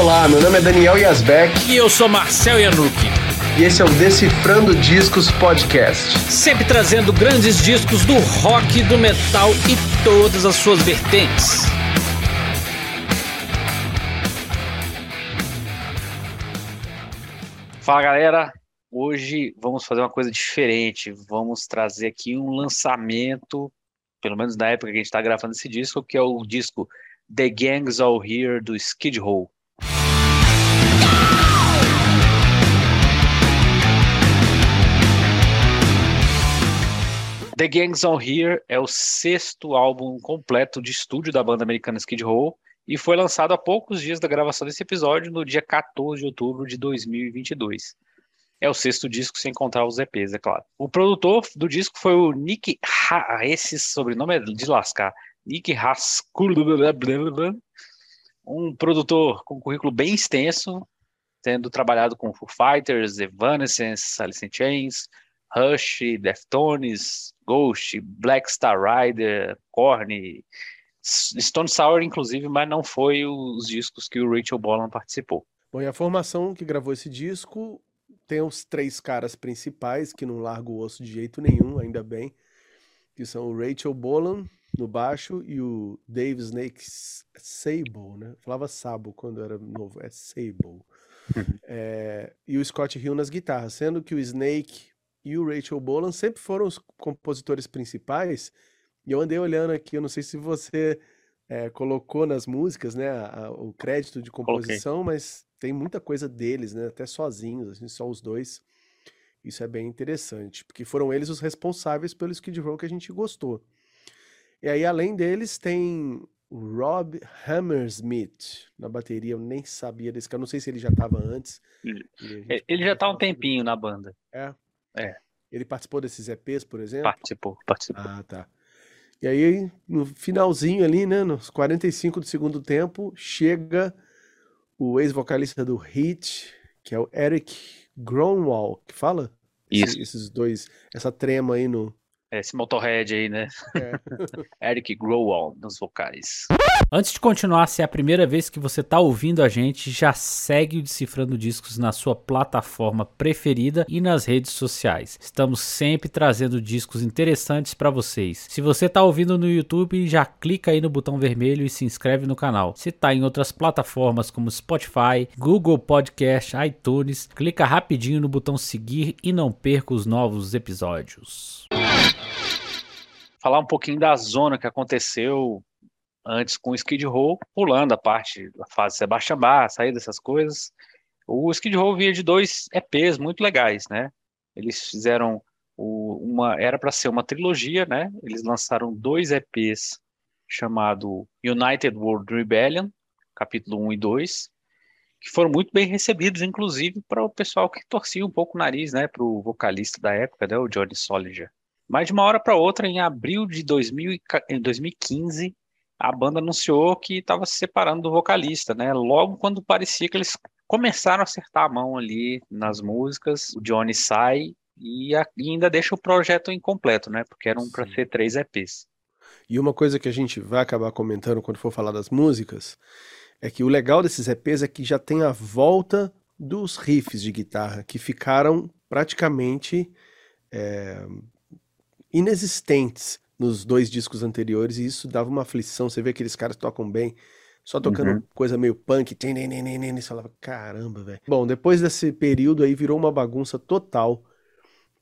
Olá, meu nome é Daniel Yazbek. E eu sou Marcel Yanuki. E esse é o Decifrando Discos Podcast. Sempre trazendo grandes discos do rock, do metal e todas as suas vertentes. Fala galera, hoje vamos fazer uma coisa diferente. Vamos trazer aqui um lançamento, pelo menos na época que a gente está gravando esse disco, que é o disco The Gangs All Here do Skid Row. The Gangs All Here é o sexto álbum completo de estúdio da banda americana Skid Row e foi lançado há poucos dias da gravação desse episódio, no dia 14 de outubro de 2022. É o sexto disco sem contar os EPs, é claro. O produtor do disco foi o Nick ha esse sobrenome é de lascar. Nick Haskell, um produtor com currículo bem extenso, tendo trabalhado com Foo Fighters, Evanescence, Alice in Chains, Rush, Deftones, Ghost, Black Star Rider, Korn, Stone Sour, inclusive, mas não foi os discos que o Rachel Bolan participou. Bom, e a formação que gravou esse disco tem os três caras principais que não largam o osso de jeito nenhum, ainda bem, que são o Rachel Bolan no baixo e o Dave Snake Sable, né? falava Sabo quando era novo, é Sable. é, e o Scott Hill nas guitarras, sendo que o Snake e o Rachel Bolan sempre foram os compositores principais e eu andei olhando aqui, eu não sei se você é, colocou nas músicas, né, a, a, o crédito de composição, Coloquei. mas tem muita coisa deles, né, até sozinhos, assim, só os dois. Isso é bem interessante, porque foram eles os responsáveis pelo Skid Row que a gente gostou. E aí, além deles, tem o Rob Hammersmith na bateria. Eu nem sabia desse cara. Não sei se ele já estava antes. Ele já está um tempinho na banda. É? É. Ele participou desses EPs, por exemplo? Participou, participou. Ah, tá. E aí, no finalzinho ali, né, nos 45 do segundo tempo, chega o ex-vocalista do Hit, que é o Eric Gronwall, que fala? Isso. esses dois, essa trema aí no, esse Motorhead aí, né? É. Eric Growall nos vocais. Antes de continuar, se é a primeira vez que você está ouvindo a gente, já segue o Decifrando Discos na sua plataforma preferida e nas redes sociais. Estamos sempre trazendo discos interessantes para vocês. Se você está ouvindo no YouTube, já clica aí no botão vermelho e se inscreve no canal. Se está em outras plataformas como Spotify, Google Podcast, iTunes, clica rapidinho no botão seguir e não perca os novos episódios falar um pouquinho da zona que aconteceu antes com o Skid Row, pulando a parte da fase Sebastian Bach, sair dessas coisas. O Skid Row vinha de dois EPs muito legais, né? Eles fizeram o, uma era para ser uma trilogia, né? Eles lançaram dois EPs chamado United World Rebellion, capítulo 1 e 2, que foram muito bem recebidos, inclusive para o pessoal que torcia um pouco o nariz, né, para o vocalista da época, né, o Johnny Solinger. Mas de uma hora para outra, em abril de 2000, em 2015, a banda anunciou que estava se separando do vocalista, né? Logo quando parecia que eles começaram a acertar a mão ali nas músicas, o Johnny sai e, ainda deixa o projeto incompleto, né? Porque eram para ser três EPs. E uma coisa que a gente vai acabar comentando quando for falar das músicas é que o legal desses EPs é que já tem a volta dos riffs de guitarra que ficaram praticamente é, inexistentes nos dois discos anteriores e isso dava uma aflição. Você vê que aqueles caras tocam bem, só tocando uhum. coisa meio punk, você falava, caramba, velho. Bom, depois desse período aí virou uma bagunça total,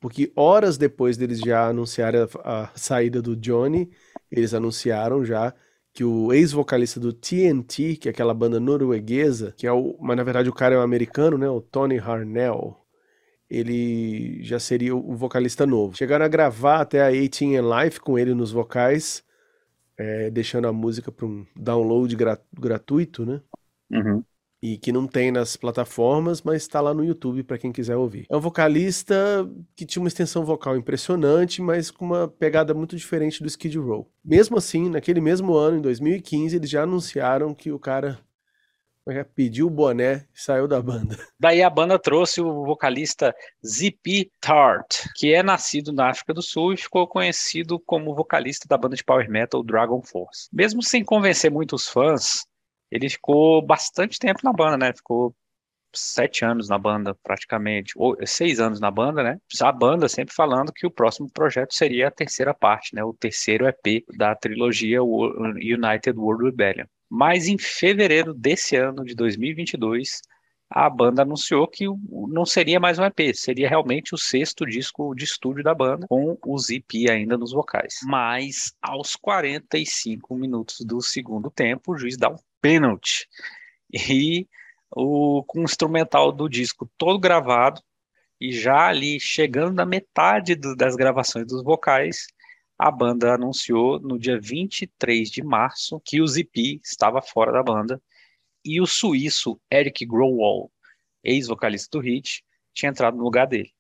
porque horas depois deles já anunciarem a, a saída do Johnny, eles anunciaram já que o ex-vocalista do TNT, que é aquela banda norueguesa, que é o, mas na verdade o cara é um americano, né, o Tony Harnell, ele já seria o vocalista novo. Chegaram a gravar até a 18 in Life com ele nos vocais, é, deixando a música para um download gratuito, né? Uhum. E que não tem nas plataformas, mas está lá no YouTube para quem quiser ouvir. É um vocalista que tinha uma extensão vocal impressionante, mas com uma pegada muito diferente do Skid Row. Mesmo assim, naquele mesmo ano, em 2015, eles já anunciaram que o cara pediu o boné e saiu da banda. Daí a banda trouxe o vocalista ZP Tart, que é nascido na África do Sul e ficou conhecido como vocalista da banda de power metal Dragon Force. Mesmo sem convencer muitos fãs, ele ficou bastante tempo na banda, né? Ficou sete anos na banda, praticamente, ou seis anos na banda, né? A banda sempre falando que o próximo projeto seria a terceira parte, né? O terceiro EP da trilogia United World Rebellion. Mas em fevereiro desse ano de 2022, a banda anunciou que não seria mais um EP, seria realmente o sexto disco de estúdio da banda, com o Zip ainda nos vocais. Mas aos 45 minutos do segundo tempo, o juiz dá um pênalti. E o, com o instrumental do disco todo gravado, e já ali chegando na metade do, das gravações dos vocais, a banda anunciou no dia 23 de março que o Zipi estava fora da banda e o suíço Eric Growall, ex-vocalista do Hit, tinha entrado no lugar dele.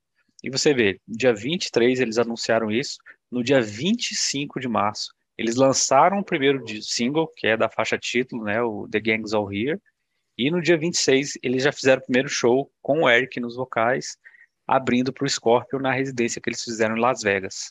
E você vê, no dia 23 eles anunciaram isso, no dia 25 de março eles lançaram o primeiro single, que é da faixa título, né, o The Gang's All Here, e no dia 26 eles já fizeram o primeiro show com o Eric nos vocais, abrindo para o Scorpion na residência que eles fizeram em Las Vegas.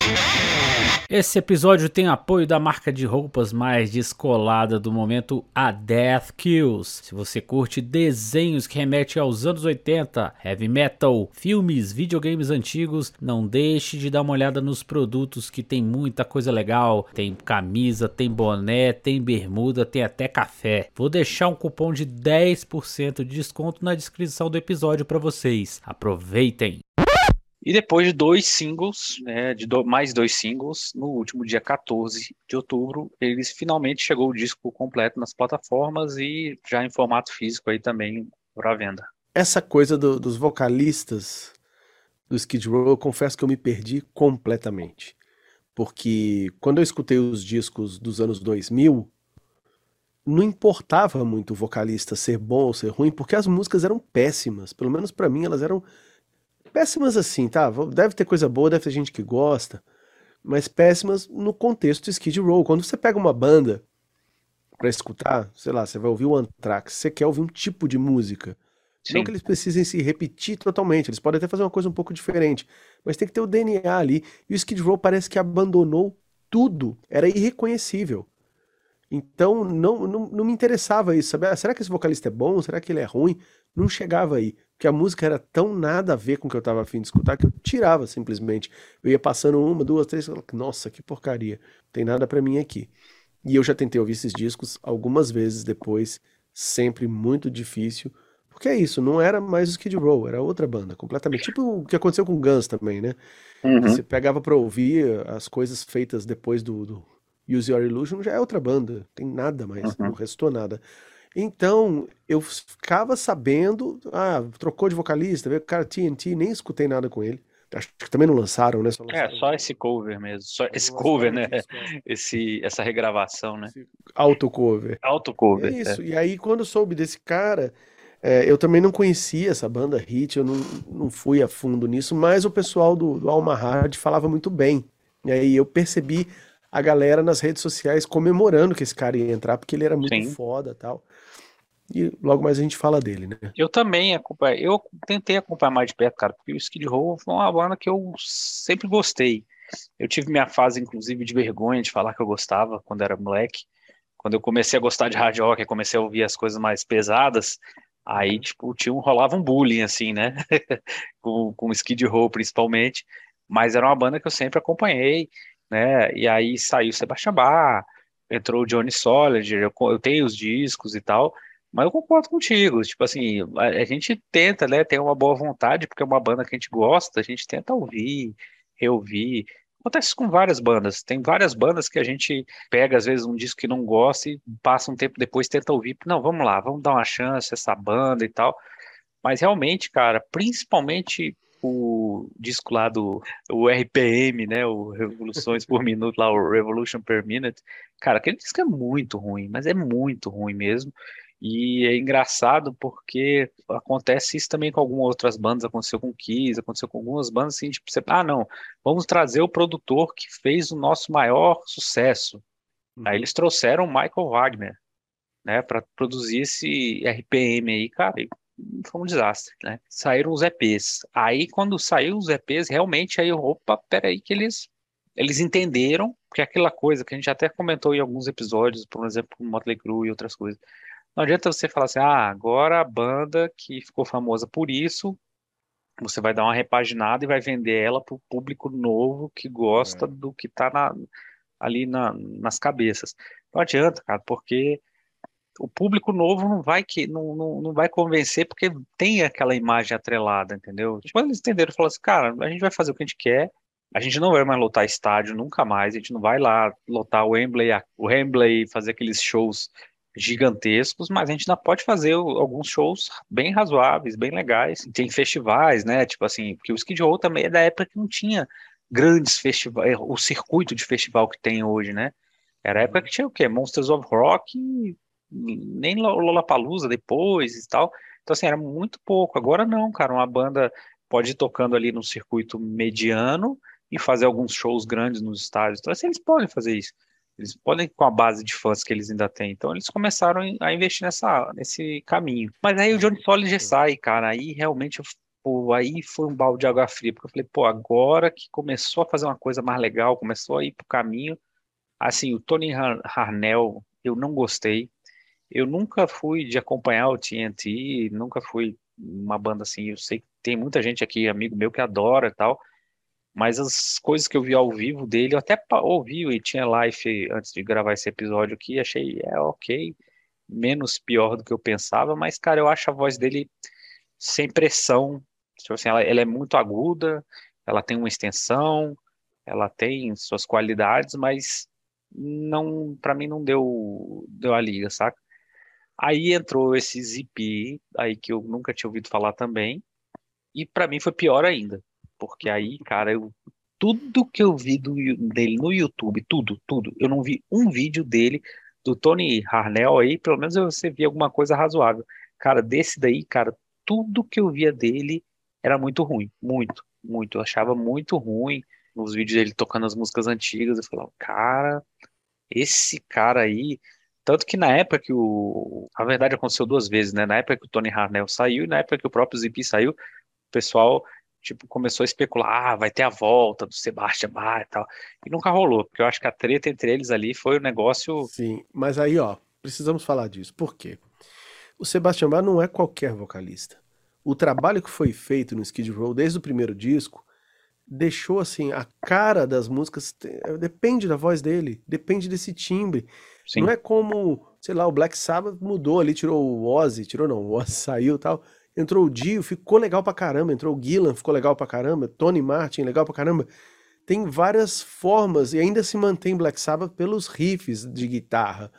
Esse episódio tem apoio da marca de roupas mais descolada do momento, a Death Kills. Se você curte desenhos que remetem aos anos 80, heavy metal, filmes, videogames antigos, não deixe de dar uma olhada nos produtos que tem muita coisa legal. Tem camisa, tem boné, tem bermuda, tem até café. Vou deixar um cupom de 10% de desconto na descrição do episódio para vocês. Aproveitem! E depois de dois singles, né, de do, mais dois singles, no último dia 14 de outubro, eles finalmente chegou o disco completo nas plataformas e já em formato físico aí também para venda. Essa coisa do, dos vocalistas do Skid Row, eu confesso que eu me perdi completamente. Porque quando eu escutei os discos dos anos 2000, não importava muito o vocalista ser bom ou ser ruim, porque as músicas eram péssimas. Pelo menos para mim, elas eram péssimas assim, tá? Deve ter coisa boa, deve ter gente que gosta, mas péssimas no contexto Skid Row. Quando você pega uma banda para escutar, sei lá, você vai ouvir o Anthrax, você quer ouvir um tipo de música. Sim. Não que eles precisem se repetir totalmente, eles podem até fazer uma coisa um pouco diferente, mas tem que ter o DNA ali. E o Skid Row parece que abandonou tudo, era irreconhecível. Então não, não, não me interessava isso, sabe? Ah, será que esse vocalista é bom? Será que ele é ruim? Não chegava aí. Porque a música era tão nada a ver com o que eu estava afim de escutar que eu tirava simplesmente. Eu ia passando uma, duas, três, nossa, que porcaria. Tem nada para mim aqui. E eu já tentei ouvir esses discos algumas vezes depois, sempre muito difícil. Porque é isso, não era mais o Skid Row, era outra banda, completamente. Tipo o que aconteceu com Guns também, né? Uhum. Você pegava pra ouvir as coisas feitas depois do, do Use Your Illusion, já é outra banda, tem nada mais, uhum. não restou nada. Então, eu ficava sabendo, ah, trocou de vocalista, veio o cara TNT, nem escutei nada com ele. Acho que também não lançaram, né? Só é, lançaram. É, só esse cover mesmo. Só esse cover, né? Esse, essa regravação, né? Auto-cover. Auto-cover. É isso. É. E aí, quando eu soube desse cara, é, eu também não conhecia essa banda Hit, eu não, não fui a fundo nisso, mas o pessoal do, do Alma Hard falava muito bem. E aí eu percebi a galera nas redes sociais comemorando que esse cara ia entrar, porque ele era muito Sim. foda tal. E logo mais a gente fala dele, né? Eu também acompanhei, eu tentei acompanhar mais de perto, cara, porque o Skid Row foi uma banda que eu sempre gostei. Eu tive minha fase, inclusive, de vergonha de falar que eu gostava quando era moleque. Quando eu comecei a gostar de hard rock, comecei a ouvir as coisas mais pesadas, aí, tipo, tinha um, rolava um bullying, assim, né? com, com Skid Row, principalmente. Mas era uma banda que eu sempre acompanhei, né? E aí saiu Sebastian Bach, entrou o Johnny Solinger, eu, eu tenho os discos e tal, mas eu concordo contigo, tipo assim, a, a, gente tenta, né, ter uma boa vontade, porque é uma banda que a gente gosta, a gente tenta ouvir, reouvir. Acontece com várias bandas. Tem várias bandas que a gente pega, às vezes, um disco que não gosta e passa um tempo depois tenta ouvir. Não, vamos lá, vamos dar uma chance essa banda e tal. Mas realmente, cara, principalmente o disco lá do o RPM, né, o Revoluções por Minuto, lá o Revolution per Minute, cara, aquele disco é muito ruim, mas é muito ruim mesmo. E é engraçado porque acontece isso também com algumas outras bandas, aconteceu com Kiss, aconteceu com algumas bandas assim, tipo, você, ah, não, vamos trazer o produtor que fez o nosso maior sucesso. Aí uhum. eles trouxeram o Michael Wagner, né, para produzir esse RPM aí, cara, foi um desastre, né? Saíram os EPs. Aí quando saiu os EPs, realmente aí, opa, peraí que eles eles entenderam, que é aquela coisa que a gente até comentou em alguns episódios, por exemplo, Motley Crue e outras coisas Não adianta você falar assim, ah, agora a banda que ficou famosa por isso, você vai dar uma repaginada e vai vender ela para o público novo que gosta é. do que está na, ali na, nas cabeças. Não adianta, cara, porque o público novo não vai que não, não, não vai convencer porque tem aquela imagem atrelada, entendeu? Tipo, eles entenderam, falaram assim, cara, a gente vai fazer o que a gente quer, a gente não vai mais lotar estádio nunca mais, a gente não vai lá lotar o Wembley, o Wembley, fazer aqueles shows gigantescos, mas a gente ainda pode fazer alguns shows bem razoáveis, bem legais. Tem festivais, né? Tipo assim, porque o Skid Row também é da época que não tinha grandes festivais, o circuito de festival que tem hoje, né? Era a época que tinha o quê? Monsters of Rock, nem Lollapalooza depois e tal. Então, assim, era muito pouco. Agora não, cara, uma banda pode ir tocando ali no circuito mediano e fazer alguns shows grandes nos estádios. Então, assim, eles podem fazer isso. Eles podem com a base de fãs que eles ainda têm. Então eles começaram a investir nessa, nesse caminho. Mas aí o Johnny Solid sai, cara. Aí realmente, pô, aí foi um balde de água fria. Porque eu falei, pô, agora que começou a fazer uma coisa mais legal, começou a ir pro caminho. Assim, o Tony Harnell, eu não gostei. Eu nunca fui de acompanhar o TNT, nunca fui uma banda assim. Eu sei que tem muita gente aqui, amigo meu, que adora e tal. Mas as coisas que eu vi ao vivo dele, eu até ouvi e tinha live antes de gravar esse episódio aqui, achei é ok, menos pior do que eu pensava, mas cara, eu acho a voz dele sem pressão, tipo assim, ela, ela é muito aguda, ela tem uma extensão, ela tem suas qualidades, mas não, para mim não deu deu a liga, saca? Aí entrou esse Zipi, aí que eu nunca tinha ouvido falar também, e para mim foi pior ainda. Porque aí, cara, eu, tudo que eu vi do, dele no YouTube, tudo, tudo, eu não vi um vídeo dele, do Tony Harnell aí, pelo menos você via alguma coisa razoável. Cara, desse daí, cara, tudo que eu via dele era muito ruim, muito, muito. Eu achava muito ruim nos vídeos dele tocando as músicas antigas. Eu falava, cara, esse cara aí. Tanto que na época que o. A verdade aconteceu duas vezes, né? Na época que o Tony Harnell saiu e na época que o próprio Zippy saiu, o pessoal tipo, começou a especular, ah, vai ter a volta do Sebastian Bach e tal. E nunca rolou, porque eu acho que a treta entre eles ali foi um negócio. Sim, mas aí, ó, precisamos falar disso. Por quê? O Sebastian Bach não é qualquer vocalista. O trabalho que foi feito no Skid Row desde o primeiro disco deixou assim a cara das músicas depende da voz dele, depende desse timbre. Sim. Não é como, sei lá, o Black Sabbath mudou ali, tirou o Ozzy, tirou não, o Ozzy saiu, tal Entrou o Dio, ficou legal pra caramba. Entrou o Gillan, ficou legal pra caramba. Tony Martin, legal pra caramba. Tem várias formas e ainda se mantém Black Sabbath pelos riffs de guitarra.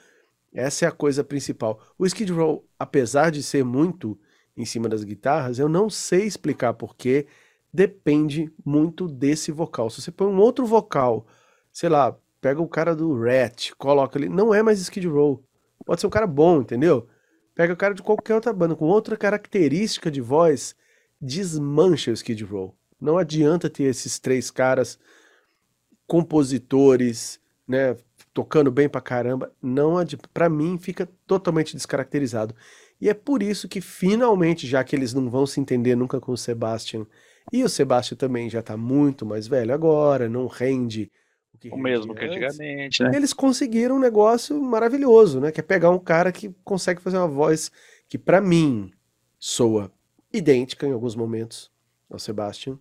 Essa é a coisa principal. O Skid Row, apesar de ser muito em cima das guitarras, eu não sei explicar porquê. Depende muito desse vocal. Se você põe um outro vocal, sei lá, pega o cara do Rat, coloca ali, não é mais Skid Row. Pode ser um cara bom, entendeu? Pega o cara de qualquer outra banda com outra característica de voz, desmancha o Skid Row. Não adianta ter esses três caras compositores, né, tocando bem pra caramba. Não para mim fica totalmente descaracterizado. E é por isso que finalmente, já que eles não vão se entender nunca com o Sebastian, e o Sebastian também já tá muito mais velho agora, não rende o, o mesmo que antigamente, né? Eles conseguiram um negócio maravilhoso, né? Que é pegar um cara que consegue fazer uma voz que, para mim, soa idêntica em alguns momentos ao Sebastian.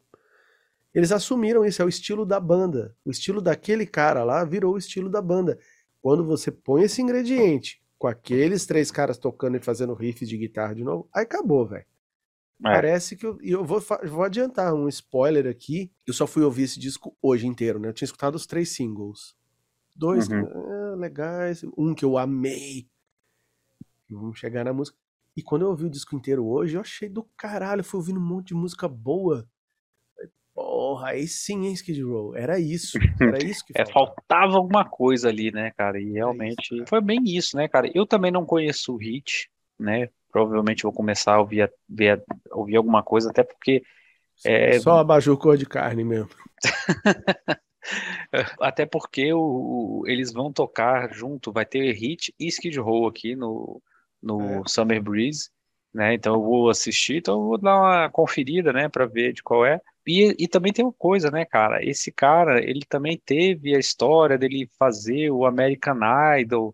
Eles assumiram isso, é o estilo da banda. O estilo daquele cara lá virou o estilo da banda. Quando você põe esse ingrediente com aqueles três caras tocando e fazendo riffs de guitarra de novo, aí acabou, velho. É. Parece que eu, eu vou, vou adiantar um spoiler aqui. Eu só fui ouvir esse disco hoje inteiro, né? Eu tinha escutado os três singles. Dois uhum. é, legais, um que eu amei. Vamos chegar na música. E quando eu ouvi o disco inteiro hoje, eu achei do caralho. Fui ouvindo um monte de música boa. Porra, aí sim, hein, Skid Row. Era isso. Era isso que é, faltava. é, faltava alguma coisa ali, né, cara? E realmente é isso, foi bem isso, né, cara? Eu também não conheço o Hit, né? Provavelmente vou começar a ouvir, ver, ouvir alguma coisa, até porque. É... Só abajur cor de carne mesmo. até porque o, eles vão tocar junto, vai ter Hit e Skid Row aqui no, no é. Summer Breeze, né? Então eu vou assistir, então eu vou dar uma conferida, né, para ver de qual é. E, e também tem uma coisa, né, cara? Esse cara, ele também teve a história dele fazer o American Idol,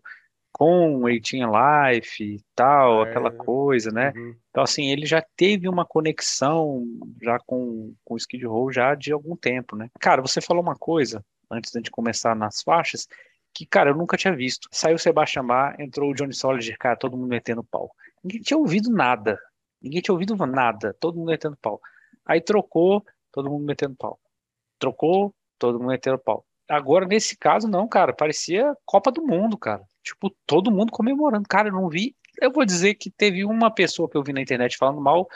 com 18 Life e tal, É. aquela coisa, né? Uhum. Então, assim, ele já teve uma conexão já com, com o Skid Row já de algum tempo, né? Cara, você falou uma coisa, antes de começar nas faixas, que, cara, eu nunca tinha visto. Saiu o Sebastian Bach, entrou o Johnny Solider, cara, todo mundo metendo pau. Ninguém tinha ouvido nada. Ninguém tinha ouvido nada, todo mundo metendo pau. Aí trocou, todo mundo metendo pau. Trocou, todo mundo metendo pau. Agora, nesse caso, não, cara, parecia Copa do Mundo, cara. Tipo, todo mundo comemorando. Cara, eu não vi. Eu vou dizer que teve uma pessoa que eu vi na internet falando mal,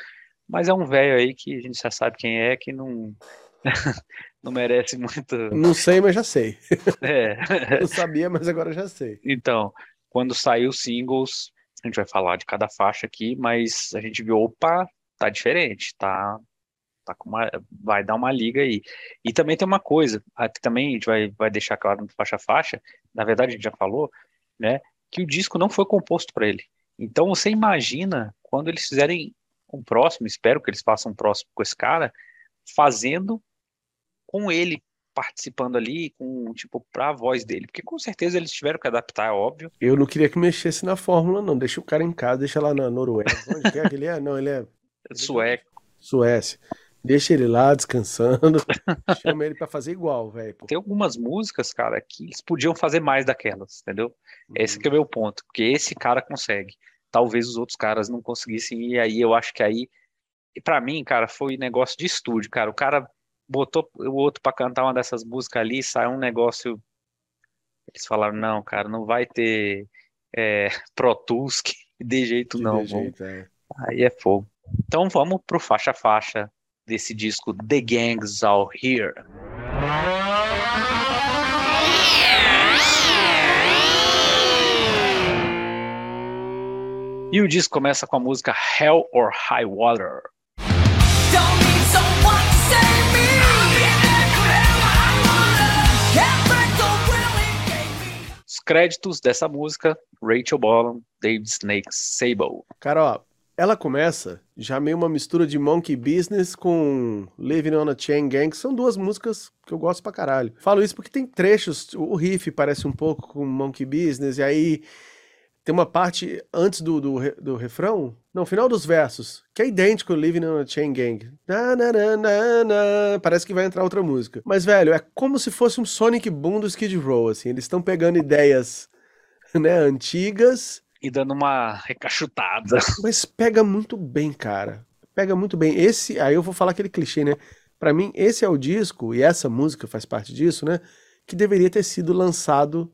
mas é um velho aí que a gente já sabe quem é, que não, não merece muito. Não sei, mas já sei. É. Não sabia, mas agora já sei. Então, quando saiu os singles, a gente vai falar de cada faixa aqui, mas a gente viu, opa, tá diferente, tá, tá com uma, vai dar uma liga aí. E também tem uma coisa, aqui também a gente vai, vai deixar claro no faixa faixa, na verdade a gente já falou, né, que o disco não foi composto para ele. Então você imagina quando eles fizerem um próximo, espero que eles façam um próximo com esse cara, fazendo com ele participando ali, com tipo pra voz dele, porque com certeza eles tiveram que adaptar, é óbvio. Eu não queria que mexesse na fórmula, não. Deixa o cara em casa, deixa lá na Noruega. Onde é que ele é? Não, ele é Sueco, Suécia. Deixa ele lá descansando. Chama ele pra fazer igual, velho. tem algumas músicas, cara, que eles podiam fazer mais daquelas, entendeu? Esse que é o meu ponto, porque esse cara consegue. Talvez os outros caras não conseguissem, e aí eu acho que aí, pra mim, cara, foi negócio de estúdio, cara. O cara botou o outro pra cantar uma dessas músicas ali, saiu um negócio. Eles falaram, não, cara, não vai ter é, Pro Tools de jeito De não. jeito, vamos- é. Aí é fogo. Então vamos pro faixa a faixa desse disco The Gangs All Here. E o disco começa com a música Hell or High Water. Os créditos dessa música, Rachel Bolan, David Snake Sable. Cara, ó, ela começa já meio uma mistura de Monkey Business com Living on a Chain Gang, que são duas músicas que eu gosto pra caralho. Falo isso porque tem trechos, o riff parece um pouco com Monkey Business, e aí tem uma parte antes do, do, do refrão, não, final dos versos, que é idêntico ao Living on a Chain Gang. Na, na, na, na, na. Parece que vai entrar outra música. Mas, velho, é como se fosse um Sonic Boom do Skid Row, assim. Eles estão pegando ideias, né, antigas E dando uma recachutada. mas pega muito bem, cara. Pega muito bem. Esse, aí eu vou falar aquele clichê, né? Pra mim, esse é o disco, e essa música faz parte disso, né? Que deveria ter sido lançado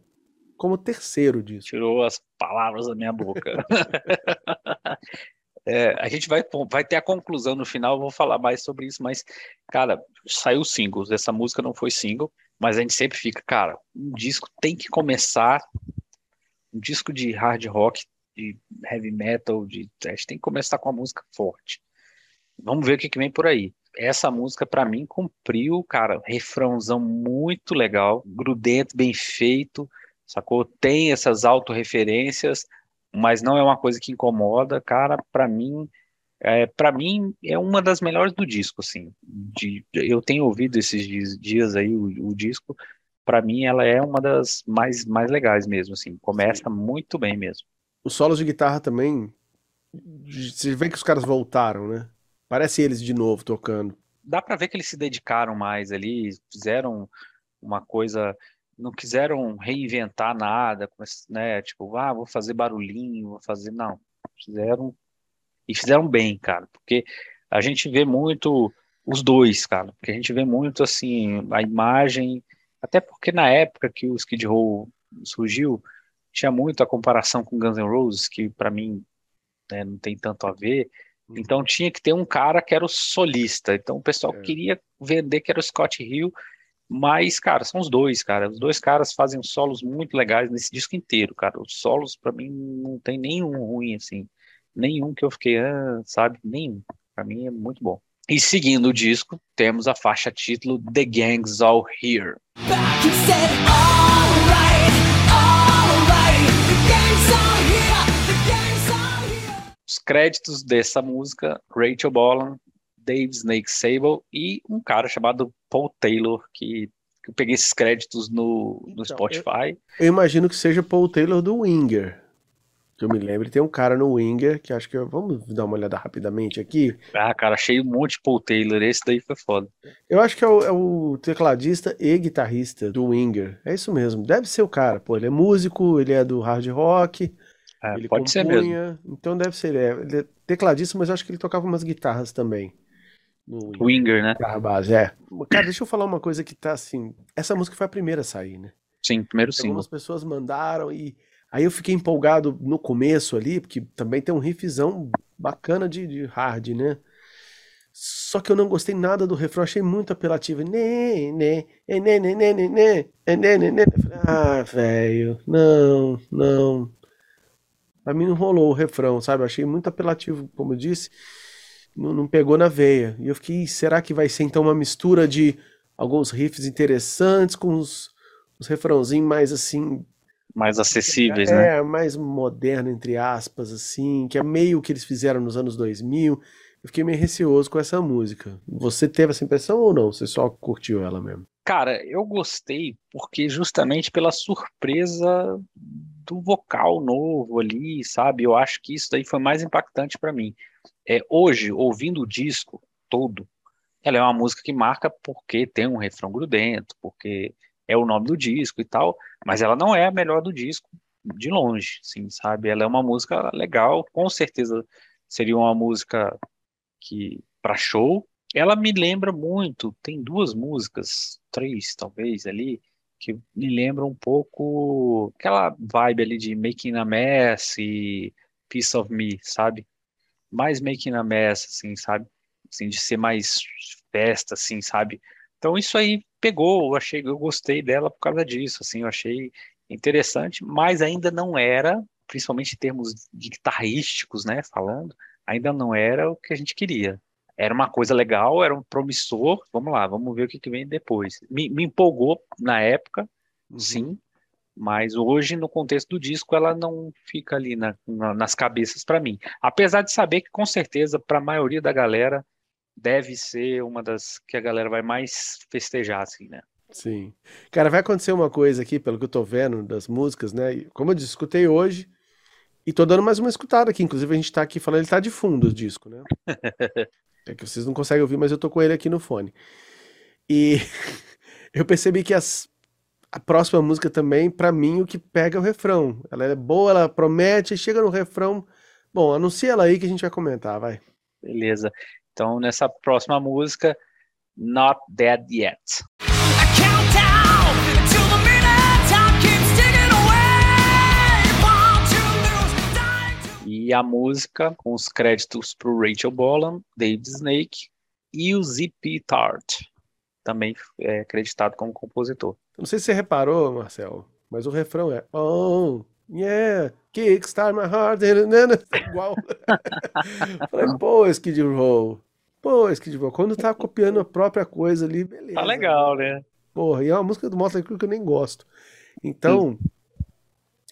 como terceiro disco. Tirou as palavras da minha boca. É, a gente vai, vai ter a conclusão no final, eu vou falar mais sobre isso, mas, cara, saiu singles. Essa música não foi single, mas a gente sempre fica, cara, um disco tem que começar. Um disco de hard rock, de heavy metal, de trash, tem que começar com a música forte. Vamos ver o que, que vem por aí. Essa música, pra mim, cumpriu, cara, refrãozão muito legal, grudento, bem feito, sacou? Tem essas autorreferências, mas não é uma coisa que incomoda, cara, pra mim, é, para mim é uma das melhores do disco, assim. De, eu tenho ouvido esses dias aí o, o disco, pra mim ela é uma das mais, mais legais mesmo, assim. Começa muito bem mesmo. Os solos de guitarra também. Você vê que os caras voltaram, né? Parece eles de novo tocando. Dá pra ver que eles se dedicaram mais ali, fizeram uma coisa, não quiseram reinventar nada, né? Tipo, ah, vou fazer barulhinho, vou fazer. Não, fizeram e fizeram bem, cara, porque a gente vê muito os dois, cara, porque a gente vê muito assim a imagem, até porque na época que o Skid Row surgiu, tinha muito a comparação com Guns N' Roses, que pra mim né, não tem tanto a ver. Então tinha que ter um cara que era o solista. Então o pessoal É. queria vender que era o Scott Hill, mas, cara, são os dois, cara. Os dois caras fazem solos muito legais nesse disco inteiro, cara. Os solos, pra mim, não tem nenhum ruim, assim. Nenhum que eu fiquei, ah, sabe? Nenhum. Pra mim é muito bom. E seguindo o disco, temos a faixa título The Gang's All Here. Os créditos dessa música, Rachel Bolan, Dave Snake Sable e um cara chamado Paul Taylor, que, que eu peguei esses créditos no, no Então, Spotify. Eu imagino que seja Paul Taylor do Winger. Que eu me lembro, tem um cara no Winger que acho que. eu- Vamos dar uma olhada rapidamente aqui. Ah, cara, achei um monte de Paul Taylor. Esse daí foi foda. Eu acho que é o, é o tecladista e guitarrista do Winger. É isso mesmo. Deve ser o cara. Pô, ele é músico, ele é do hard rock. É, ele pode ser mesmo. compunha, Então deve ser. Ele é, ele é tecladista, mas eu acho que ele tocava umas guitarras também. No Winger. Winger, né? Guitarra base, é. Cara, deixa eu falar uma coisa que tá assim. Essa música foi a primeira a sair, né? Sim, primeiro single. Algumas pessoas mandaram e aí eu fiquei empolgado no começo ali, porque também tem um riffzão bacana de, de hard, né? Só que eu não gostei nada do refrão, achei muito apelativo. Né, né, é, né, né, né, né, né, é, né, né, né. Ah, velho, não, não. Pra mim não rolou o refrão, sabe? Achei muito apelativo, como eu disse. Não, não pegou na veia. E eu fiquei, será que vai ser então uma mistura de alguns riffs interessantes com os, os refrãozinhos mais assim, Mais acessíveis, né? é, mais moderno, entre aspas, assim, que é meio o que eles fizeram nos anos 2000. Eu fiquei meio receoso com essa música. Você teve essa impressão ou não? Você só curtiu ela mesmo? Cara, eu gostei porque justamente pela surpresa do vocal novo ali, sabe? Eu acho que isso daí foi mais impactante pra mim. É, hoje, ouvindo o disco todo, ela é uma música que marca porque tem um refrão grudento, porque é o nome do disco e tal, mas ela não é a melhor do disco de longe, sim, sabe? Ela é uma música legal, com certeza seria uma música que para show. Ela me lembra muito, tem duas músicas, três talvez ali, que me lembram um pouco aquela vibe ali de Making a Mess e Piece of Me, sabe? Mais Making a Mess, assim, sabe? Assim, de ser mais festa, assim, sabe? Então isso aí pegou, eu achei, eu gostei dela por causa disso, assim, eu achei interessante, mas ainda não era, principalmente em termos de guitarrísticos, né, falando, ainda não era o que a gente queria. Era uma coisa legal, era um promissor, vamos lá, vamos ver o que, que vem depois. Me, me empolgou na época, sim, mas hoje, no contexto do disco, ela não fica ali na- na- nas cabeças para mim. Apesar de saber que, com certeza, para a maioria da galera, deve ser uma das que a galera vai mais festejar, assim, né? Sim. Cara, vai acontecer uma coisa aqui, pelo que eu tô vendo das músicas, né? Como eu disse, escutei hoje e tô dando mais uma escutada aqui. Inclusive, a gente tá aqui falando, ele tá de fundo o disco, né? É que vocês não conseguem ouvir, mas eu tô com ele aqui no fone. E eu percebi que as- a próxima música também, pra mim, o que pega é o refrão. Ela é boa, ela promete, chega no refrão. Bom, anuncia ela aí que a gente vai comentar, vai. Beleza. Então, nessa próxima música, Not Dead Yet. E a música, com os créditos para o Rachel Bolan, David Snake e o Z.P. Tart, também é acreditado como compositor. Não sei se você reparou, Marcelo, mas o refrão é Oh, yeah, kickstart my heart. Igual. Falei, pô, Skid Row. Pô, Skid Row. Quando tá copiando a própria coisa ali, beleza. Tá legal, né? Porra, e é uma música do Motley Crue que eu nem gosto. Então,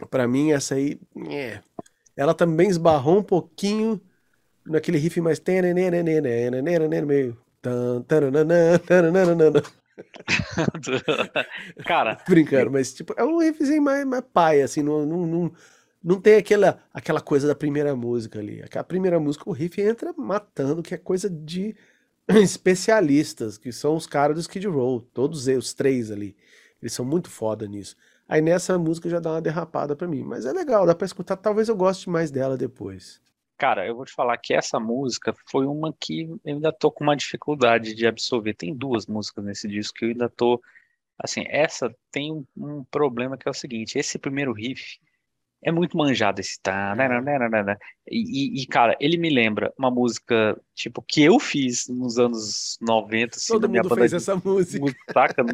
pra mim, essa aí, é, ela também esbarrou um pouquinho naquele riff mais meio. Cara, Brincando, mas tipo, é um riffzinho mais, mais pai, assim, não, não, não, não tem aquela, aquela coisa da primeira música ali. Aquela primeira música, o riff entra matando, que é coisa de especialistas, que são os caras do Skid Row, todos eles, os três ali. Eles são muito foda nisso. Aí nessa música já dá uma derrapada pra mim, mas é legal, dá pra escutar, talvez eu goste mais dela depois. Cara, eu vou te falar que essa música foi uma que eu ainda tô com uma dificuldade de absorver. Tem duas músicas nesse disco que eu ainda tô, assim, essa tem um, um problema que é o seguinte, esse primeiro riff é muito manjado esse tá, né, né, né. E, e, cara, ele me lembra uma música, tipo, que eu fiz nos anos 90, assim, Todo mundo banda fez de essa música. saca?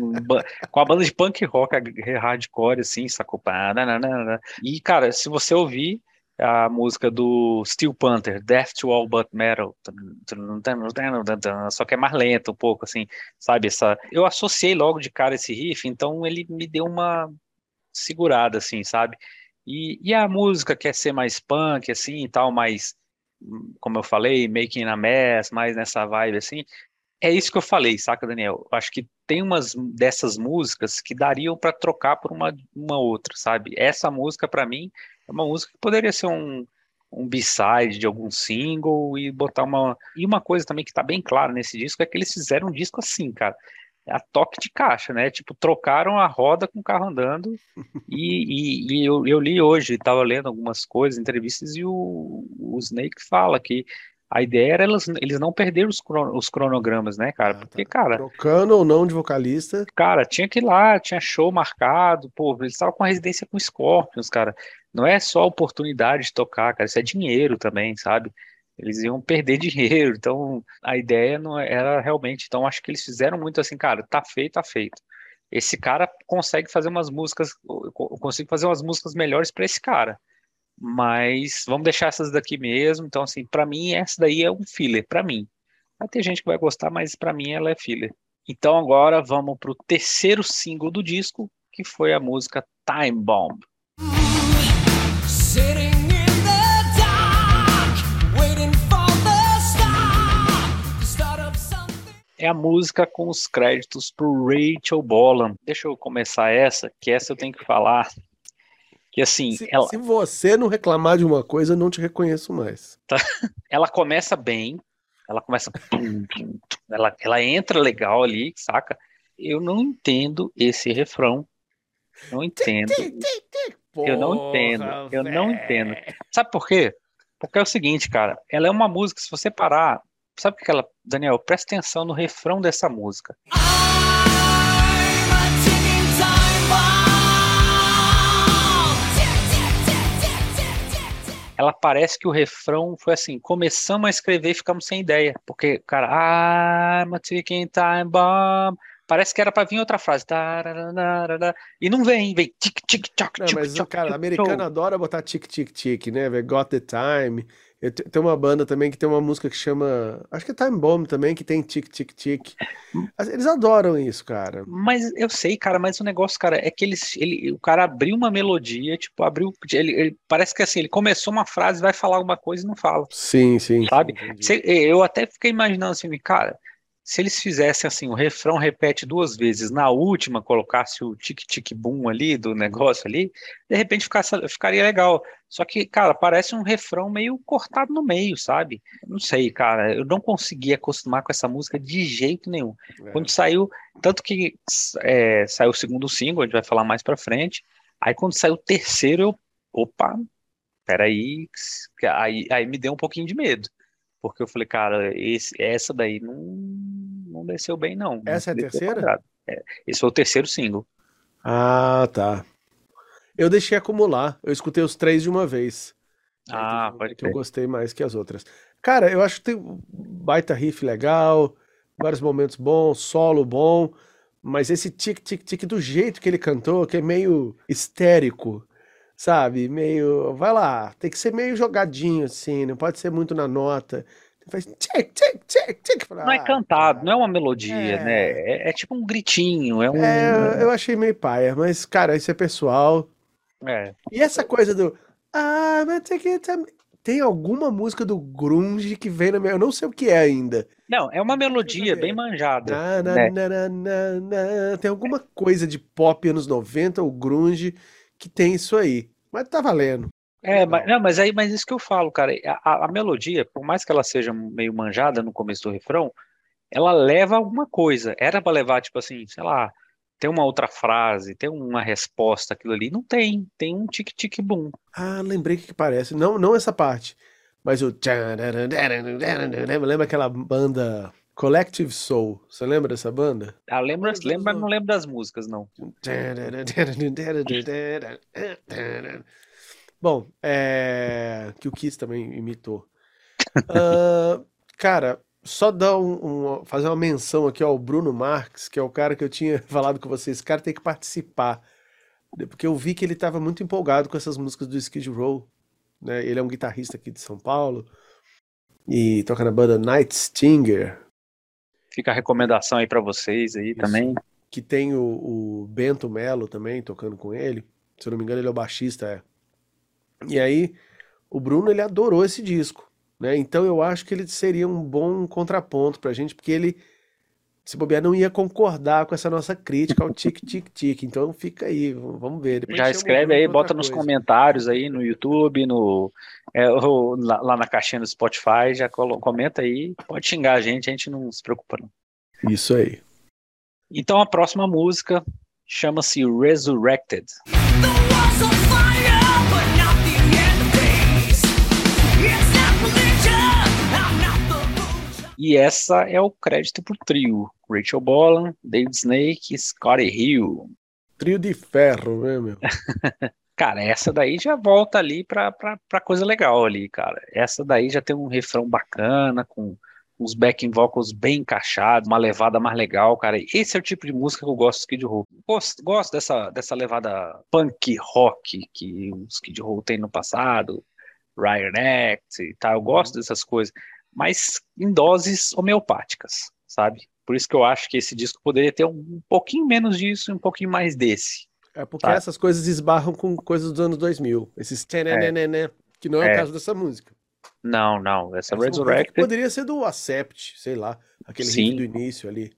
Com a banda de punk rock hardcore, assim, sacou? E, cara, se você ouvir a música do Steel Panther, Death to All But Metal, só que é mais lento um pouco, assim, sabe? Essa... Eu associei logo de cara esse riff, então ele me deu uma segurada, assim, sabe? E, e a música quer ser mais punk, assim, e tal, mais, como eu falei, Making a Mess, mais nessa vibe, assim, É isso que eu falei, saca, Daniel? Acho que tem umas dessas músicas que dariam pra trocar por uma, uma outra, sabe? Essa música, pra mim, é uma música que poderia ser um, um B-side de algum single e botar uma. E uma coisa também que tá bem clara nesse disco é que eles fizeram um disco assim, cara. A toque de caixa, né? Tipo, trocaram a roda com o carro andando. E, e- e eu, eu li hoje, estava lendo algumas coisas, entrevistas, e o, o Snake fala que a ideia era eles, eles não perderem os, crono- os cronogramas, né, cara? Ah, Porque, tá. cara, Trocando ou não de vocalista. Cara, tinha que ir lá, tinha show marcado, pô, eles estavam com a residência com Scorpions, cara. Não é só oportunidade de tocar, cara, isso é dinheiro também, sabe? Eles iam perder dinheiro, então a ideia não era realmente. Então acho que eles fizeram muito assim, cara, tá feito, tá feito. Esse cara consegue fazer umas músicas, eu co- eu consigo fazer umas músicas melhores pra esse cara. Mas vamos deixar essas daqui mesmo. Então, assim, pra mim, essa daí é um filler, pra mim. Vai ter gente que vai gostar, mas pra mim ela é filler. Então agora vamos pro terceiro single do disco, que foi a música Time Bomb. É a música com os créditos pro Rachel Bolan. Deixa eu começar essa, que essa eu tenho que falar. Que assim, Se, ela, se você não reclamar de uma coisa, eu não te reconheço mais. ela começa bem, ela começa. Ela, ela entra legal ali, saca? Eu não entendo esse refrão. Não entendo. Eu não entendo, eu não entendo. Sabe por quê? Porque é o seguinte, cara, ela é uma música, se você parar, sabe o que ela, Daniel, presta atenção no refrão dessa música. Ela parece que o refrão foi assim, começamos a escrever e ficamos sem ideia, porque, cara, I'm a ticking time bomb. Parece que era pra vir outra frase. E não vem, vem tic tic Não, tic mas, toc, cara, tic, americano adora botar tic-tic-tic, né? velho? Got the Time. Tem uma banda também que tem uma música que chama. Acho que é Time Bomb também, que tem tic-tic-tic. As- Eles adoram isso, cara. Mas eu sei, cara, mas o negócio, cara, é que eles, ele, o cara abriu uma melodia, tipo, abriu, ele, ele- parece que assim, ele começou uma frase, vai falar alguma coisa e não fala, Sim, sim. sabe? sim, eu até fiquei imaginando assim, cara, se eles fizessem assim, o refrão repete duas vezes, na última colocasse o tic-tic-boom ali do negócio ali, de repente ficasse, ficaria legal. Só que, cara, parece um refrão meio cortado no meio, sabe? Não sei, cara, eu não consegui acostumar com essa música de jeito nenhum. É. Quando saiu, tanto que é, saiu o segundo single, a gente vai falar mais pra frente. Aí quando saiu o terceiro, eu, opa, peraí, aí, aí me deu um pouquinho de medo. Porque eu falei, cara, esse, essa daí não, não desceu bem, não. Essa é a terceira? É, esse foi o terceiro single. Ah, tá. Eu deixei acumular. Eu escutei os três de uma vez. Ah, pode que eu crer. gostei mais que as outras. Cara, eu acho que tem um baita riff legal, vários momentos bons, solo bom, mas esse tic-tic-tic do jeito que ele cantou, que é meio histérico, sabe? Meio. Vai lá, tem que ser meio jogadinho assim, não pode ser muito na nota. Faz tic-tic-tic-tic. Não é cantado, não é uma melodia, É. né? É, é tipo um gritinho, é um. É, eu achei meio paia, mas, cara, isso é pessoal. é. E essa coisa do. Ah, mas tem que. Tem alguma música do Grunge que vem na minha. Eu não sei o que é ainda. Não, é uma melodia bem manjada. Na, na, né? na. Tem alguma coisa de pop anos 90 ou Grunge que tem isso aí. Mas tá valendo. É, mas, não, mas aí, mas isso que eu falo, cara, a, a- melodia, por mais que ela seja meio manjada no começo do refrão, ela leva alguma coisa. Era pra levar, tipo assim, sei lá, tem uma outra frase, tem uma resposta, aquilo ali. Não tem, tem um tic-tic-boom. Ah, lembrei o que que parece. Não, não essa parte. Mas o. Lembra aquela banda Collective Soul? Você lembra dessa banda? Ah, lembra, Deus, lembra, não. lembro das músicas, não. Bom, é... que o Kiss também imitou. Ah, cara, só dar um, um- fazer uma menção aqui ao Bruno Marques, que é o cara que eu tinha falado com vocês. Esse cara tem que participar. Porque eu vi que ele estava muito empolgado com essas músicas do Skid Row. Né? Ele é um guitarrista aqui de São Paulo. E toca na banda Night Stinger. Fica a recomendação aí pra vocês aí também. que tem o, o Bento Melo também tocando com ele. Se eu não me engano, ele é o baixista. É. E aí, o Bruno ele adorou esse disco, né? Então eu acho que ele seria um bom contraponto pra gente, porque ele se bobear, não ia concordar com essa nossa crítica ao tic-tic-tic. Então fica aí, vamos ver. Depois Já escreve aí, bota nos coisa. comentários aí no YouTube, no é, ou lá, lá na caixinha do Spotify, já comenta aí, pode xingar a gente, a gente não se preocupa não. Isso aí. Então a próxima música chama-se Resurrected. The E essa é o crédito pro trio. Rachel Bolan, David Snake e Scotty Hill. Trio de ferro, né, meu? Cara, essa daí já volta ali pra, pra, pra coisa legal ali, cara. Essa daí já tem um refrão bacana, com uns backing vocals bem encaixados, uma levada mais legal, cara. Esse é o tipo de música que eu gosto do Skid Row. Gosto, gosto dessa, dessa levada punk rock que o Skid Row tem no passado, Ryan Act e tal. Eu gosto dessas coisas, mas em doses homeopáticas, sabe? Por isso que eu acho que esse disco poderia ter um pouquinho menos disso e um pouquinho mais desse. É porque Tá. essas coisas esbarram com coisas dos anos 2000. Esses tenenené, que não é, É. o caso dessa música. Não, não. Essa Essa Resurrected. poderia ser do Accept, sei lá. Aquele do início ali.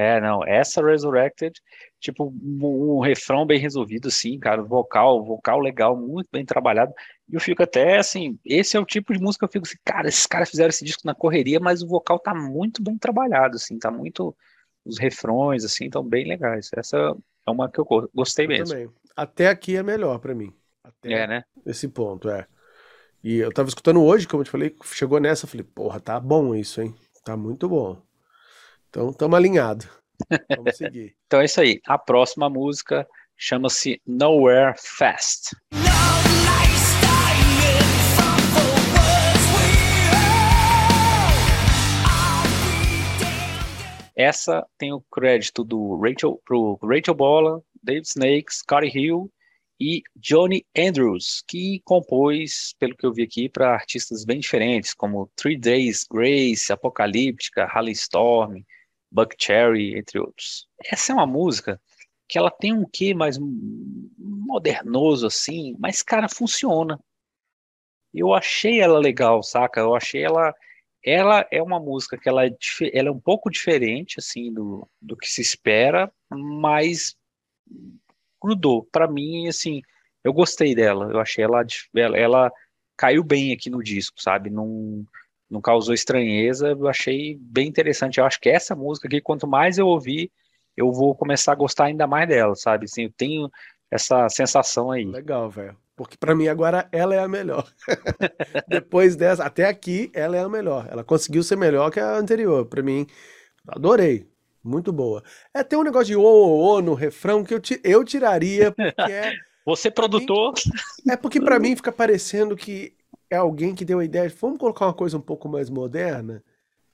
É, não. Essa Resurrected, tipo, um, um refrão bem resolvido, sim, cara. Vocal, vocal legal, muito bem trabalhado. E eu fico até assim. Esse é o tipo de música que eu fico assim, cara, esses caras fizeram esse disco na correria, mas o vocal tá muito bem trabalhado, assim, tá muito. Os refrões, assim, estão bem legais. Essa é uma que eu go- gostei Eu mesmo. também. Até aqui é melhor pra mim. Até É, né? esse ponto, é. E eu tava escutando hoje, como eu te falei, chegou nessa, eu falei, porra, tá bom isso, hein? Tá muito bom. Então, tamo alinhado. Vamos seguir. Então é isso aí. A próxima música chama-se Nowhere Fast. Essa tem o crédito do Rachel, pro Rachel Bola, David Snake, Scotty Hill e Johnny Andrews, que compôs, pelo que eu vi aqui, para artistas bem diferentes, como Three Days Grace, Apocalíptica, Halley Storm, Buck Cherry, entre outros. Essa é uma música que ela tem um quê mais modernoso assim, mas cara, funciona. Eu achei ela legal, saca? Eu achei ela ela é uma música que ela é, ela é um pouco diferente assim do, do que se espera, mas grudou. Pra mim, assim, eu gostei dela. Eu achei ela, ela, ela caiu bem aqui no disco, sabe? Não, não causou estranheza. Eu achei bem interessante. Eu acho que essa música aqui, quanto mais eu ouvir, eu vou começar a gostar ainda mais dela, sabe? Assim, eu tenho essa sensação aí. Legal, velho. Porque pra mim agora ela é a melhor. Depois dessa, até aqui, ela é a melhor. Ela conseguiu ser melhor que a anterior. Pra mim, adorei. Muito boa. É, tem um negócio de ô, ô, ô no refrão que eu, eu tiraria, porque é, Você, produtor, é porque pra mim fica parecendo que é alguém que deu a ideia de vamos colocar uma coisa um pouco mais moderna.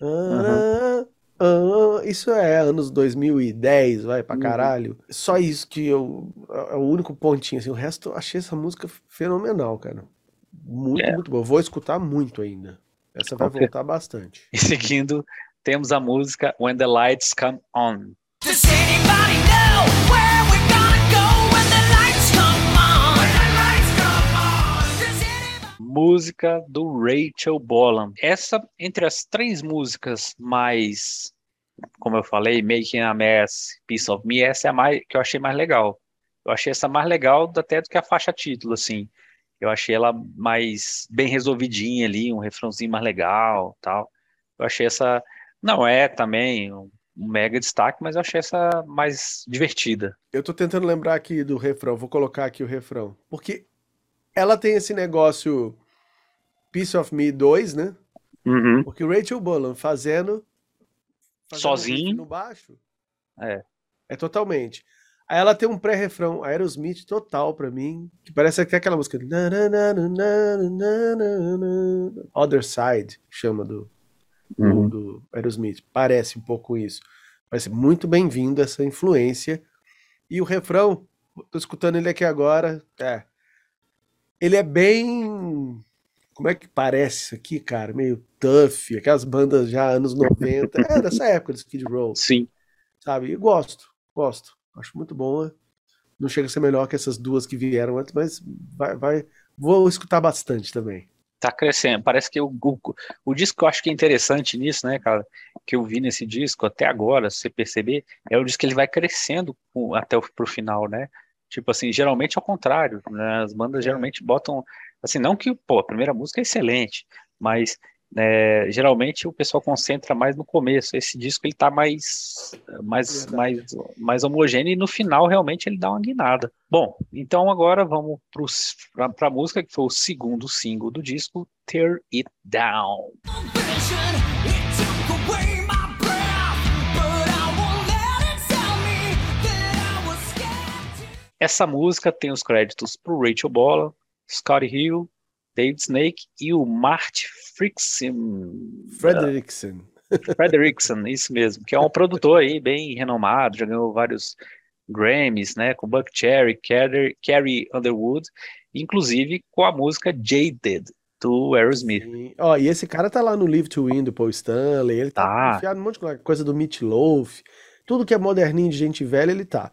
Ah, ah, isso é anos 2010, vai pra Uhum. caralho. Só isso que eu. É o único pontinho, assim. O resto eu achei essa música fenomenal, cara. Muito, É. muito boa. Vou escutar muito ainda. Essa vai Ok. voltar bastante. e seguindo, temos a música When the Lights Come On. Does música do Rachel Bolan. Essa, entre as três músicas mais, como eu falei, Making a Mess, Piece of Me, essa é a mais, que eu achei mais legal. Eu achei essa mais legal até do que a faixa título, assim. Eu achei ela mais bem resolvidinha ali, um refrãozinho mais legal, tal. Eu achei essa, não é também um, mega destaque, mas eu achei essa mais divertida. Eu tô tentando lembrar aqui do refrão. Vou colocar aqui o refrão. Porque ela tem esse negócio Piece of Me 2, né? Uhum. Porque Rachel Bolan fazendo, fazendo sozinho no baixo. É. É totalmente. Aí ela tem um pré-refrão Aerosmith total para mim, que parece até aquela música Other Side, chama do, uhum. do Aerosmith. Parece um pouco isso. Parece muito bem-vindo essa influência. E o refrão, tô escutando ele aqui agora, é. Ele é bem como é que parece isso aqui, cara? Meio tough, aquelas bandas já anos 90. É, dessa época do Skid Row, Sim. sabe? E gosto, gosto. Acho muito boa. Não chega a ser melhor que essas duas que vieram antes, mas vai, vai. Vou escutar bastante também. Tá crescendo. Parece que o, o, o disco que eu acho que é interessante nisso, né, cara, que eu vi nesse disco até agora, se você perceber, é o disco que ele vai crescendo com- até o, pro final, né? Tipo assim, geralmente é o contrário, né? As bandas geralmente botam, assim, não que, pô, a primeira música é excelente, mas é, geralmente o pessoal concentra mais no começo. Esse disco ele tá mais, mais, mais, mais homogêneo e no final realmente ele dá uma guinada. Bom, então agora vamos para a música que foi o segundo single do disco, Tear It Down. Essa música tem os créditos para Rachel Bola, Scotty Hill, David Snake e o Mart Frickson, Frederickson. Frederickson, isso mesmo, que é um produtor aí bem renomado, já ganhou vários Grammys, né, com Buck Cherry, Carrie, Carrie Underwood, inclusive com a música Jaded, do Aerosmith. Sim. Ó, e esse cara tá lá no Live to Win do Paul Stanley, ele tá Tá. enfiado num monte de coisa do Meat Loaf, tudo que é moderninho de gente velha, ele tá.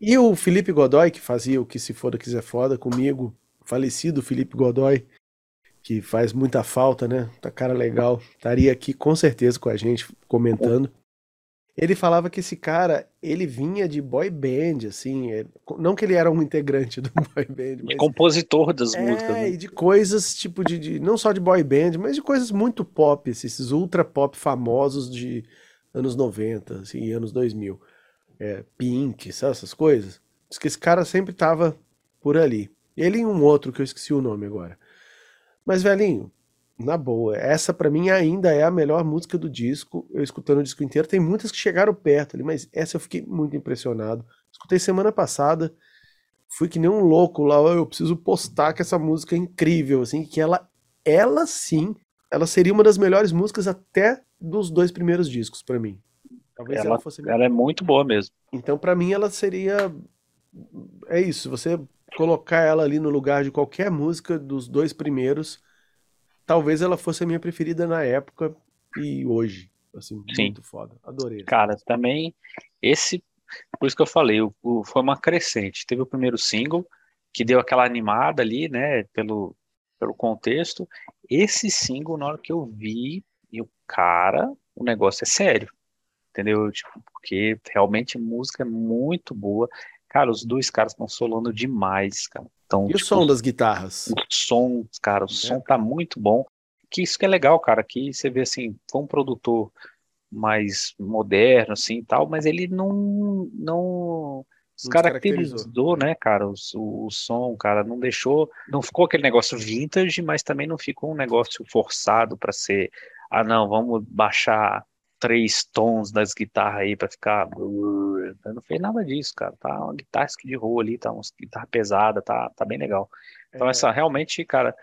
E, e o Felipe Godoy, que fazia o Que Se Foda Quiser Foda comigo, falecido Felipe Godoy, que faz muita falta, né? Tá cara legal, estaria aqui com certeza com a gente comentando. Ele falava que esse cara, ele vinha de boy band, assim, é- não que ele era um integrante do boy band, E mas compositor das é, músicas, né? e de coisas tipo de, de- não só de boy band, mas de coisas muito pop, esses ultra pop famosos de anos 90, assim, anos 2000. É, Pink, sabe essas coisas? Diz que esse cara sempre tava por ali. Ele e um outro que eu esqueci o nome agora. Mas velhinho, na boa, essa pra mim ainda é a melhor música do disco. Eu escutando o disco inteiro, tem muitas que chegaram perto ali, mas essa eu fiquei muito impressionado. Escutei semana passada, fui que nem um louco lá, eu preciso postar que essa música é incrível, assim, que ela, ela sim, ela seria uma das melhores músicas até dos dois primeiros discos pra mim. Talvez ela, Ela, fosse. ela é muito boa mesmo. Então pra mim ela seria, é isso. Você colocar ela ali no lugar de qualquer música dos dois primeiros, talvez ela fosse a minha preferida na época e hoje, assim, Sim. muito foda. Adorei. Cara, também esse, por isso que eu falei, o, o- foi uma crescente. Teve o primeiro single que deu aquela animada ali, né, pelo, pelo contexto. Esse single, na hora que eu vi, cara, o negócio é sério, entendeu? Tipo, porque realmente a música é muito boa. Cara, os dois caras estão solando demais, cara. Então, E o tipo, som das guitarras? o som, cara, o som tá muito bom. Que isso que é legal, cara, que você vê assim, foi um produtor mais moderno, assim, e tal, mas ele não, não descaracterizou, né, cara, o, o, o som, cara, não deixou, não ficou aquele negócio vintage, mas também não ficou um negócio forçado pra ser, ah, não, vamos baixar três tons das guitarras aí pra ficar, não fez nada disso, cara, tá uma guitarra Skid Row ali, tá uma guitarra pesada, tá, tá bem legal. Então É, essa realmente, cara,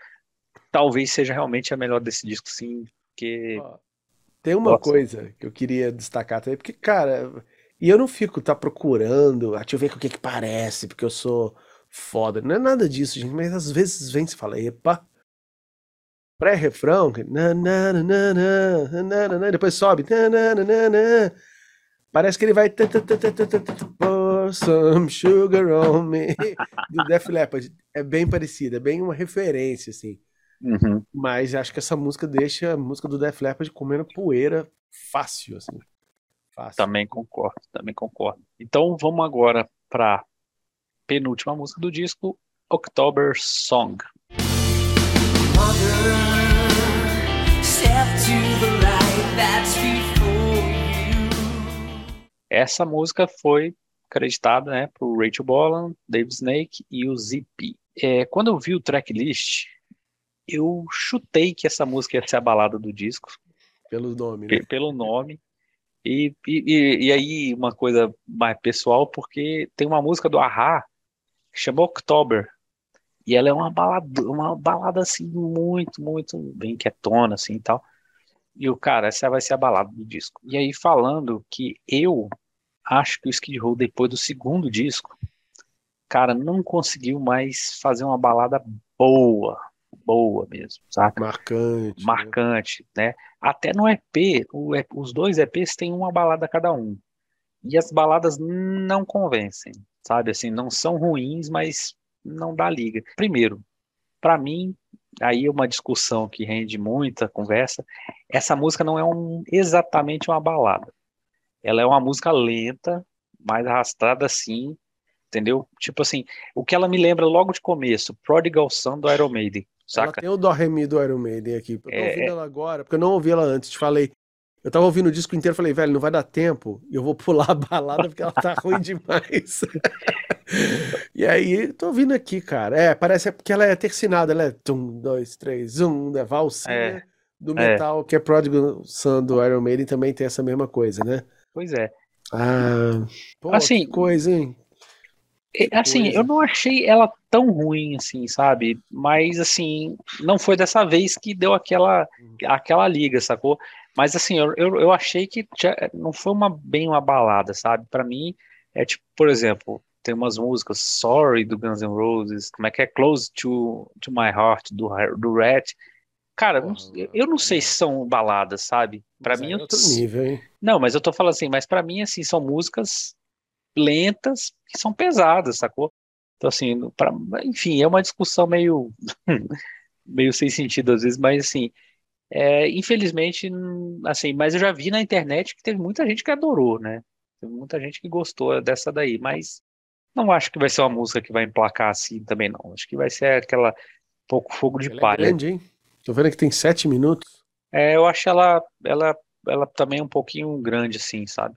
talvez seja realmente a melhor desse disco, sim, porque ó, Tem uma Nossa. coisa que eu queria destacar também, porque, cara, e eu não fico tá procurando, ah, deixa eu ver com o que que parece, porque eu sou foda. Não é nada disso, gente, mas às vezes vem e se fala, epa, pré-refrão, que... depois sobe. Parece que ele vai. Pour some sugar on me. Do Def Leppard. É bem parecida, é bem uma referência, assim. Uhum. Mas acho que essa música deixa a música do Def Leppard comendo poeira fácil, assim. Fácil. Também concordo, também concordo. Então vamos agora para penúltima música do disco, October Song. Essa música foi acreditada, né, por Rachel Bolan, Dave Snake e o ZP. É, quando eu vi o tracklist, eu chutei que essa música ia ser a balada do disco, Pelo nome, né? pe- pelo nome. E, e, e- e aí, uma coisa mais pessoal, porque tem uma música do Ahá que chama October. E ela é uma balada, uma balada assim, muito, muito bem quietona, assim e tal. E o cara, essa vai ser a balada do disco. E aí, falando que eu acho que o Skid Row, depois do segundo disco, cara, não conseguiu mais fazer uma balada boa, boa mesmo, saca? Marcante. né? marcante, né? Até no EP, o os dois EPs têm uma balada cada um. E as baladas não convencem, sabe? Assim, não são ruins, mas não dá liga. Primeiro, pra mim, aí uma discussão que rende muita conversa. Essa música não é um, exatamente uma balada. Ela é uma música lenta, mais arrastada assim, entendeu? Tipo assim, o que ela me lembra logo de começo, Prodigal Son do Iron Maiden, Ela saca? tem o Dó Remi do Iron Maiden aqui. Eu tô É, ouvindo é. ela agora, porque eu não ouvi ela antes. Te falei. Eu tava ouvindo o disco inteiro, falei, velho, não vai dar tempo. Eu vou pular a balada porque ela tá ruim demais. e aí, tô ouvindo aqui, cara. É, parece que ela é tercinada, ela é um, dois, três, um, né? Valsinha É, do é. metal, que é Prodigal Son do Iron Maiden, também tem essa mesma coisa, né? Pois é. Ah, pô, Assim, que coisa, hein? E, Assim, coisa. eu não achei ela tão ruim assim, sabe? Mas assim, não foi dessa vez que deu aquela aquela liga, sacou? Mas assim, eu, eu, eu achei que já não foi uma bem uma balada, sabe? Pra mim é tipo, por exemplo, tem umas músicas Sorry do Guns N' Roses, como é que é Close to, to My Heart do do Rat. Cara, eu não sei se são baladas, sabe? Pra Mas mim é eu- outro nível, hein? não, mas eu tô falando assim, mas pra mim, assim, são músicas lentas que são pesadas, sacou? Então, assim, pra, enfim, é uma discussão meio, meio sem sentido às vezes, mas assim, é, infelizmente, assim, mas eu já vi na internet que teve muita gente que adorou, né? Teve muita gente que gostou dessa daí, mas não acho que vai ser uma música que vai emplacar assim também, não. Acho que vai ser aquela pouco fogo de Ela é palha. grande, hein? Tô vendo que tem sete minutos. É, eu acho ela, ela, ela também um pouquinho grande, assim, sabe?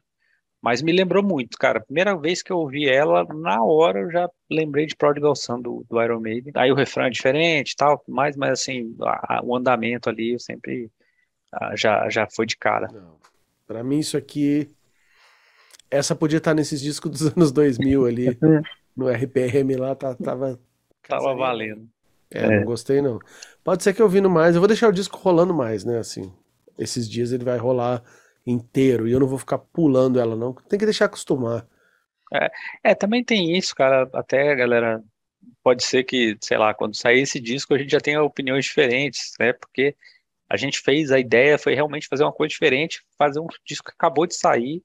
Mas me lembrou muito, cara. Primeira vez que eu ouvi ela, na hora eu já lembrei de Prodigal Son do, do Iron Maiden. Aí o refrão é diferente e tal, mas, mas assim, a- a- o andamento ali eu sempre ah, já, já foi de cara. Pra mim, isso aqui. Essa podia estar nesses discos dos anos 2000 ali. no RPM lá, tá, tava. Tava valendo. É, não gostei não. Pode ser que eu ouvindo mais. Eu vou deixar o disco rolando mais, né? Assim. Esses dias ele vai rolar inteiro. E eu não vou ficar pulando ela, não. Tem que deixar acostumar. É, também tem isso, cara. Até, galera, pode ser que, sei lá, quando sair esse disco a gente já tenha opiniões diferentes, né? Porque a gente fez, a ideia foi realmente fazer uma coisa diferente, fazer um disco que acabou de sair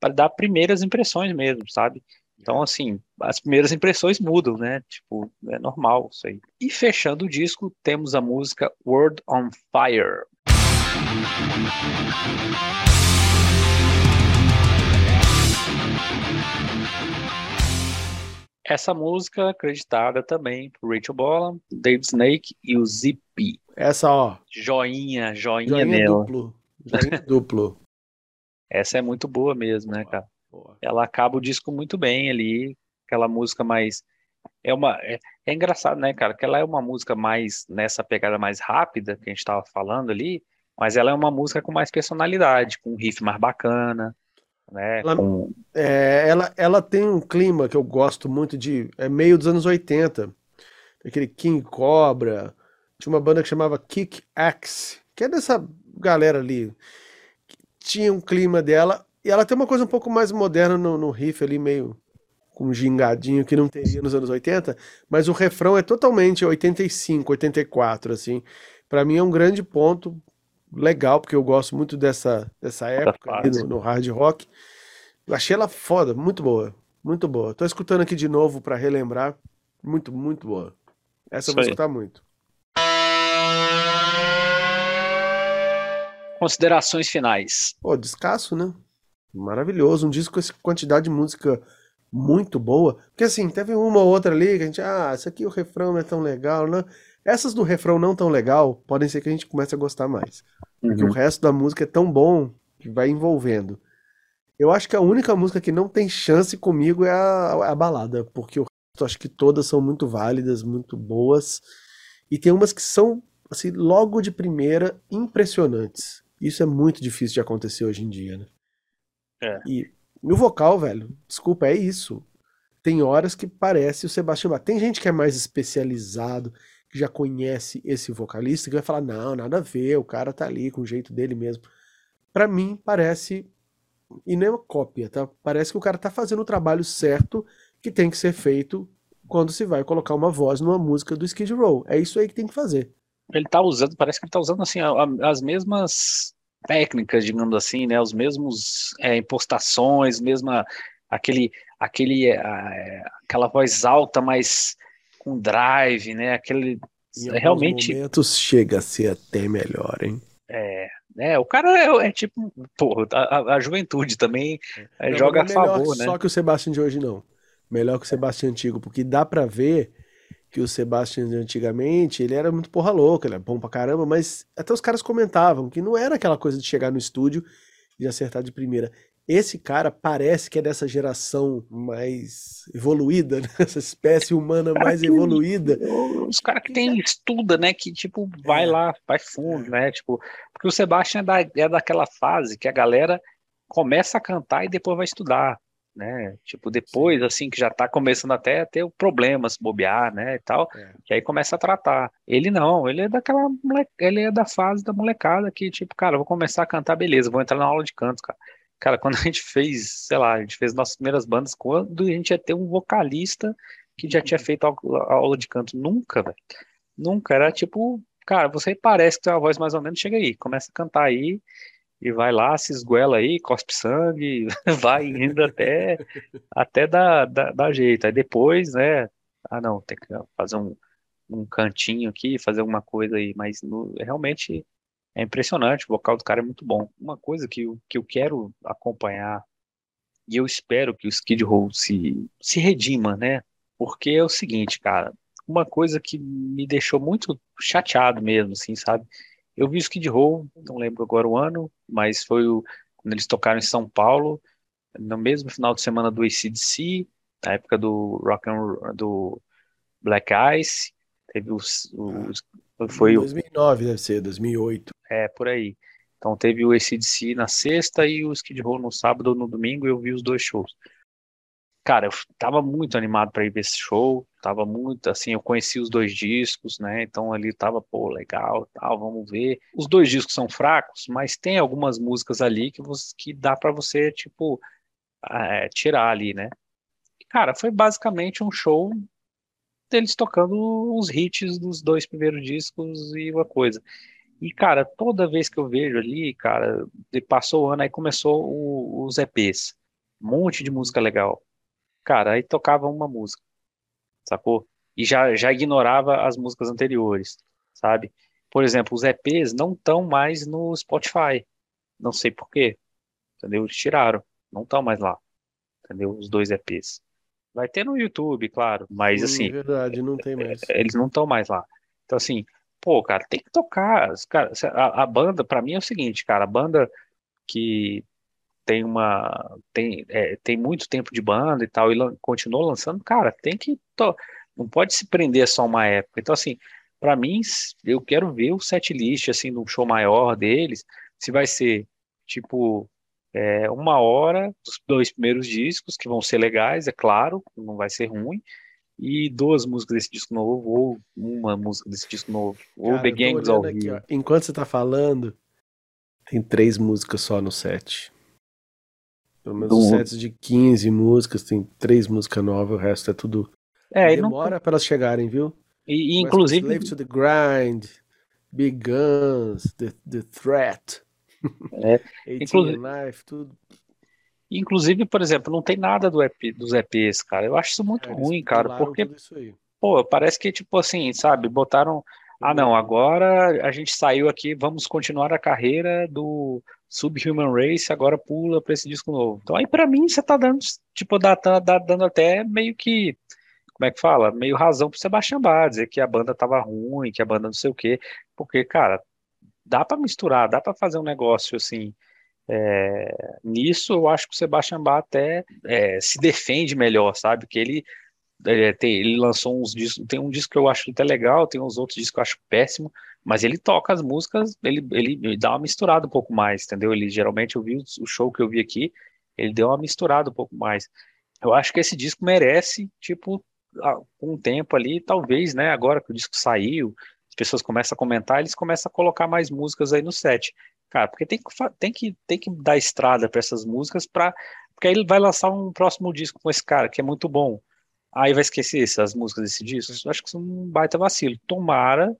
para dar primeiras impressões mesmo, sabe? Então, assim, as primeiras impressões mudam, né? Tipo, é normal isso aí. E fechando o disco, temos a música World on Fire. Essa música acreditada também por Rachel Bolan, Dave Snake e o Zippy. Essa, ó. Joinha, joinha, Joinha nela. duplo. Joinha duplo. Essa é muito boa mesmo, né, cara? Boa. Ela acaba o disco muito bem ali, aquela música mais é uma é, é engraçado, né, cara? Que ela é uma música mais nessa pegada mais rápida que a gente tava falando ali, mas ela é uma música com mais personalidade, com um riff mais bacana, né? Ela- Com É, ela, ela tem um clima que eu gosto muito de. É meio dos anos 80. Aquele King Cobra. Tinha uma banda que chamava Kick Axe, que é dessa galera ali. Tinha um clima dela. E ela tem uma coisa um pouco mais moderna no, no riff ali, meio com um gingadinho que não teria nos anos 80. Mas o refrão é totalmente 85, 84, assim. Pra mim é um grande ponto legal, porque eu gosto muito dessa, dessa época no, no hard rock. Eu achei ela foda, muito boa. Muito boa. Tô escutando aqui de novo pra relembrar. Muito, muito boa. Essa eu Isso vou aí. escutar muito. considerações finais. Pô, descasso, né? Maravilhoso. Um disco com essa quantidade de música muito boa. Porque assim, teve uma ou outra ali que a gente, ah, essa aqui o refrão não é tão legal, né? Essas do refrão não tão legal, podem ser que a gente comece a gostar mais. Porque o resto da música é tão bom que vai envolvendo. Eu acho que a única música que não tem chance comigo é a, a balada, porque o resto acho que todas são muito válidas, muito boas. E tem umas que são, assim, logo de primeira, impressionantes. Isso é muito difícil de acontecer hoje em dia, né? É. E, e o vocal, velho, desculpa, é isso. Tem horas que parece o Sebastião Bach. Tem gente que é mais especializado, já conhece esse vocalista, que vai falar: não, nada a ver, o cara tá ali com o jeito dele mesmo. Pra mim, parece. E nem uma cópia, tá? Parece que o cara tá fazendo o trabalho certo que tem que ser feito quando se vai colocar uma voz numa música do Skid Row. É isso aí que tem que fazer. Ele tá usando, parece que ele tá usando assim a- a- as mesmas técnicas, digamos assim, né? Os mesmos é, impostações, mesma aquele aquele é, aquela voz alta, mas com drive, né? Aquele Em alguns realmente momentos chega a ser até melhor, hein? é, é, o cara é, é tipo, pô, a, a- juventude também é, joga a é favor, né? Só que o Sebastian de hoje não. Melhor que o Sebastian antigo, porque dá pra ver que o Sebastian de antigamente, ele era muito porra louca, ele é bom pra caramba, mas até os caras comentavam que não era aquela coisa de chegar no estúdio e acertar de primeira. Esse cara parece que é dessa geração mais evoluída, né? essa espécie humana mais que- evoluída. Os caras que tem estuda, né? Que tipo, vai É. lá, vai fundo, né? Tipo, porque o Sebastian é, da, é daquela fase que a galera começa a cantar e depois vai estudar, né? Tipo, depois, assim, que já tá começando até a ter problemas, bobear, né? E tal, É. que aí começa a tratar. Ele não, ele é daquela mole... ele é da fase da molecada que, tipo, cara, vou começar a cantar, beleza, vou entrar na aula de canto, cara. Cara, quando a gente fez, sei lá, a gente fez nossas primeiras bandas, quando a gente ia ter um vocalista que já tinha feito aula de canto. Nunca, velho. Nunca. Era tipo, cara, você parece que tem uma voz mais ou menos, chega aí, começa a cantar aí e vai lá, se esguela aí, cospe sangue, vai indo até, até dar, dar, dar jeito. Aí depois, né? Ah, não, tem que fazer um, um cantinho aqui, fazer alguma coisa aí, mas no- realmente é impressionante, o vocal do cara é muito bom. Uma coisa que eu, que eu quero acompanhar, e eu espero que o Skid Row se, se redima, né? Porque é o seguinte, cara, uma coisa que me deixou muito chateado mesmo, assim, sabe? Eu vi o Skid Row, não lembro agora o ano, mas foi o, quando eles tocaram em São Paulo, no mesmo final de semana do AC/DC, na época do Rock and do Black Ice, teve os, os foi Em o 2009 deve ser, 2008. É, por aí. Então teve o AC/DC na sexta e o Skid Row no sábado ou no domingo, eu vi os dois shows. Cara, eu tava muito animado para ir ver esse show, tava muito, assim, eu conheci os dois discos, né? Então ali tava, pô, legal, tal, vamos ver. Os dois discos são fracos, mas tem algumas músicas ali que você, que dá para você, tipo, é, tirar ali, né? E, Cara, foi basicamente um show deles tocando os hits dos dois primeiros discos e uma coisa. E, cara, toda vez que eu vejo ali, cara, passou o ano, aí começou o- os EPs. Um monte de música legal. Cara, aí tocava uma música, sacou? E já, já ignorava as músicas anteriores, sabe? Por exemplo, os EPs não estão mais no Spotify. Não sei por quê. Entendeu? Eles tiraram. Não estão mais lá. Entendeu? Os dois EPs. Vai ter no YouTube, claro, mas Hum, assim, verdade, não tem mais. eles não estão mais lá. Então, assim, pô, cara, tem que tocar. Cara, a, a banda, pra mim, é o seguinte, cara, a banda que tem uma. Tem, é, tem muito tempo de banda e tal, e lan- continua lançando, cara, tem que. to- Não pode se prender só uma época. Então, assim, pra mim, eu quero ver o set list, assim, de um show maior deles, se vai ser, tipo. é, uma hora dos dois primeiros discos, que vão ser legais, é claro, não vai ser ruim, e duas músicas desse disco novo, ou uma música desse disco novo, ou Cara, The eu tô Gangs ao olhando aqui, Rio. ó. Enquanto você tá falando, tem três músicas só no set. Pelo menos os Do- sets de 15 músicas, tem três músicas novas, o resto é tudo. É, e, não- Demora pra elas chegarem, viu? e- e inclusive, Slave to the Grind, Big Guns, The, the Threat, É, 18 inclusive- Life, tudo. Inclusive, por exemplo, não tem nada do EP, dos EPs, cara. Eu acho isso muito É, ruim, cara, porque, pô, parece que, tipo assim, sabe, botaram. Ah, não, agora a gente saiu aqui, vamos continuar a carreira do Subhuman Race, agora pula pra esse disco novo. Então aí pra mim você tá dando, tipo, dá, tá, dá- dando até meio que, como é que fala? Meio razão pro Sebastian Bach, dizer que a banda tava ruim, que a banda não sei o quê. Porque, cara, dá pra misturar, dá pra fazer um negócio assim. É, nisso eu acho que o Sebastian Bach até é, se defende melhor, sabe? Que ele é, tem- ele lançou uns discos, tem um disco que eu acho até legal, tem uns outros discos que eu acho péssimo, mas ele toca as músicas, ele, ele, dá uma misturada um pouco mais, entendeu? Ele geralmente eu vi o show que eu vi aqui, ele deu uma misturada um pouco mais. Eu acho que esse disco merece, tipo, um tempo ali, talvez, né? Agora que o disco saiu, as pessoas começam a comentar, eles começam a colocar mais músicas aí no set. Cara, porque tem que, tem que, tem que dar estrada para essas músicas, pra, porque aí ele vai lançar um próximo disco com esse cara, que é muito bom. Aí vai esquecer essas músicas desse disco? Eu acho que isso é um baita vacilo. Tomara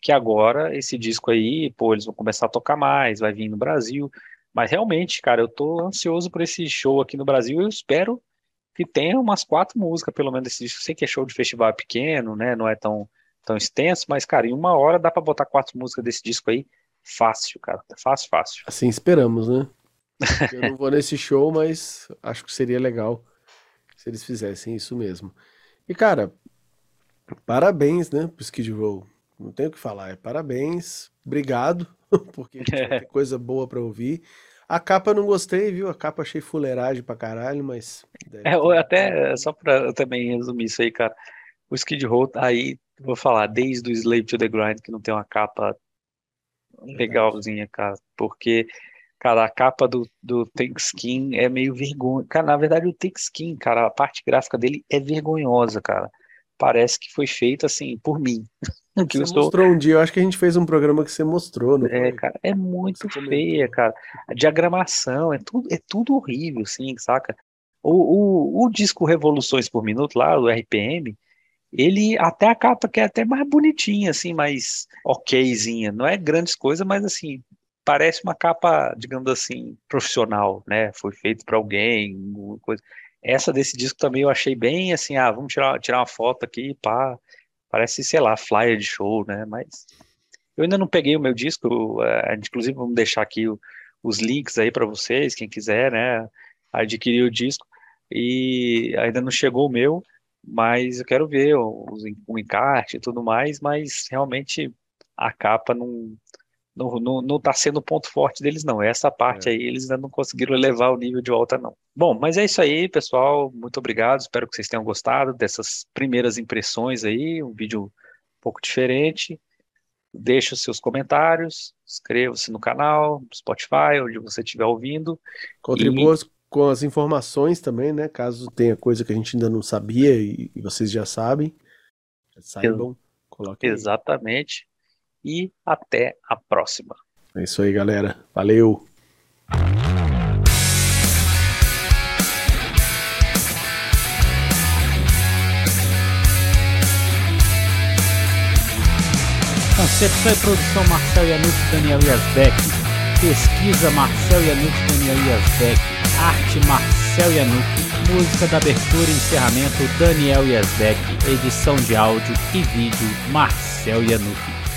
que agora esse disco aí, pô, eles vão começar a tocar mais, vai vir no Brasil. Mas realmente, cara, eu tô ansioso por esse show aqui no Brasil. Eu espero que tenha umas quatro músicas, pelo menos, desse disco. Sei que é show de festival pequeno, né? Não é tão, tão extenso, mas, cara, em uma hora dá pra botar quatro músicas desse disco aí, fácil, cara, fácil, fácil. Assim esperamos, né? Eu não vou nesse show, mas acho que seria legal se eles fizessem isso mesmo. E, cara, parabéns, né, pro Skid Row. Não tenho o que falar, é parabéns, obrigado, porque ter coisa boa pra ouvir. A capa eu não gostei, viu? A capa achei fuleiragem pra caralho, mas. É, até, só pra eu também resumir isso aí, cara, o Skid Row aí, vou falar, desde o Slave to the Grind, que não tem uma capa legalzinha, cara, porque, cara, a capa do, do Tank Skin é meio vergonha. Cara, na verdade, o Tank Skin, cara, a parte gráfica dele é vergonhosa, cara. Parece que foi feita, assim, por mim. Que Você eu sou, mostrou um dia, eu acho que a gente fez um programa que você mostrou, não é, foi? cara, é muito Você comentou. feia, cara. A diagramação, é tudo, é tudo horrível, assim, saca? O, o, o disco Revoluções por Minuto, lá, o RPM, ele, até a capa que é até mais bonitinha, assim, mais okzinha. Não é grandes coisas, mas, assim, parece uma capa, digamos assim, profissional, né? Foi feito para alguém, uma coisa. Essa desse disco também eu achei bem, assim, ah, vamos tirar, tirar uma foto aqui, pá. Parece, sei lá, flyer de show, né? Mas eu ainda não peguei o meu disco, eh, inclusive vamos deixar aqui o- os links aí para vocês, quem quiser, né, adquirir o disco. E ainda não chegou o meu, mas eu quero ver o, o encarte e tudo mais, mas realmente a capa não não, não, não tá sendo o ponto forte deles, não. Essa parte É. aí eles ainda não conseguiram levar o nível de volta, não. Bom, mas é isso aí, pessoal. Muito obrigado. Espero que vocês tenham gostado dessas primeiras impressões aí. Um vídeo um pouco diferente. Deixe os seus comentários, inscreva-se no canal, no Spotify, onde você estiver ouvindo. Contribua com as informações também, né? Caso tenha coisa que a gente ainda não sabia e, e vocês já sabem. Saibam, coloquem. aí. Exatamente. E até a próxima. É isso aí, galera. Valeu. Concepção e produção Marcel Yanuk e Daniel Yazbek. Pesquisa Marcel Yanuk e Daniel Yazbek. Arte Marcel Yanuk. Música da abertura e encerramento Daniel Yazbek. Edição de áudio e vídeo Marcel Yanuk.